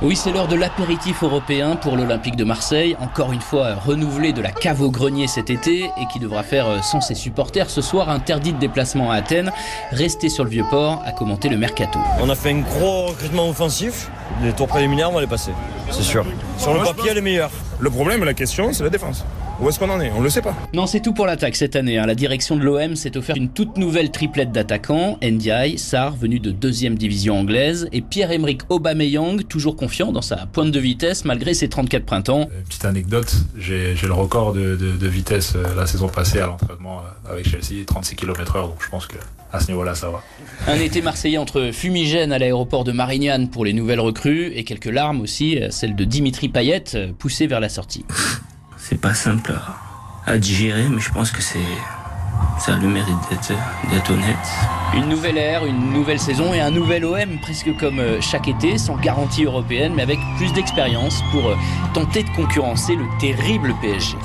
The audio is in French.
Oui, c'est l'heure de l'apéritif européen pour l'Olympique de Marseille, encore une fois renouvelé de la cave au grenier cet été et qui devra faire sans ses supporters ce soir interdit de déplacement à Athènes. Restez sur le Vieux-Port à commenter le mercato. On a fait un gros recrutement offensif. Les tours préliminaires, on va les passer, c'est sûr. Sur le papier, les meilleurs. Le problème, la question, c'est la défense. Où est-ce qu'on en est? On le sait pas. Non, c'est tout pour l'attaque cette année. Hein. La direction de l'OM s'est offert une toute nouvelle triplette d'attaquants. Ndiaye, Sarr, venu de deuxième division anglaise, et Pierre-Emerick Aubameyang, toujours confiant dans sa pointe de vitesse malgré ses 34 printemps. Euh, petite anecdote, j'ai le record de, vitesse euh, la saison passée à l'entraînement euh, avec Chelsea, 36 km/h, donc je pense que à ce niveau-là, ça va. Un été marseillais entre fumigène à l'aéroport de Marignane pour les nouvelles recrues et quelques larmes aussi, celle de Dimitri Payet, poussé vers la sortie c'est pas simple à, digérer, mais je pense que c'est ça a le mérite d'être honnête. Une nouvelle ère, une nouvelle saison et un nouvel OM, presque comme euh, chaque été, sans garantie européenne, mais avec plus d'expérience pour euh, tenter de concurrencer le terrible PSG.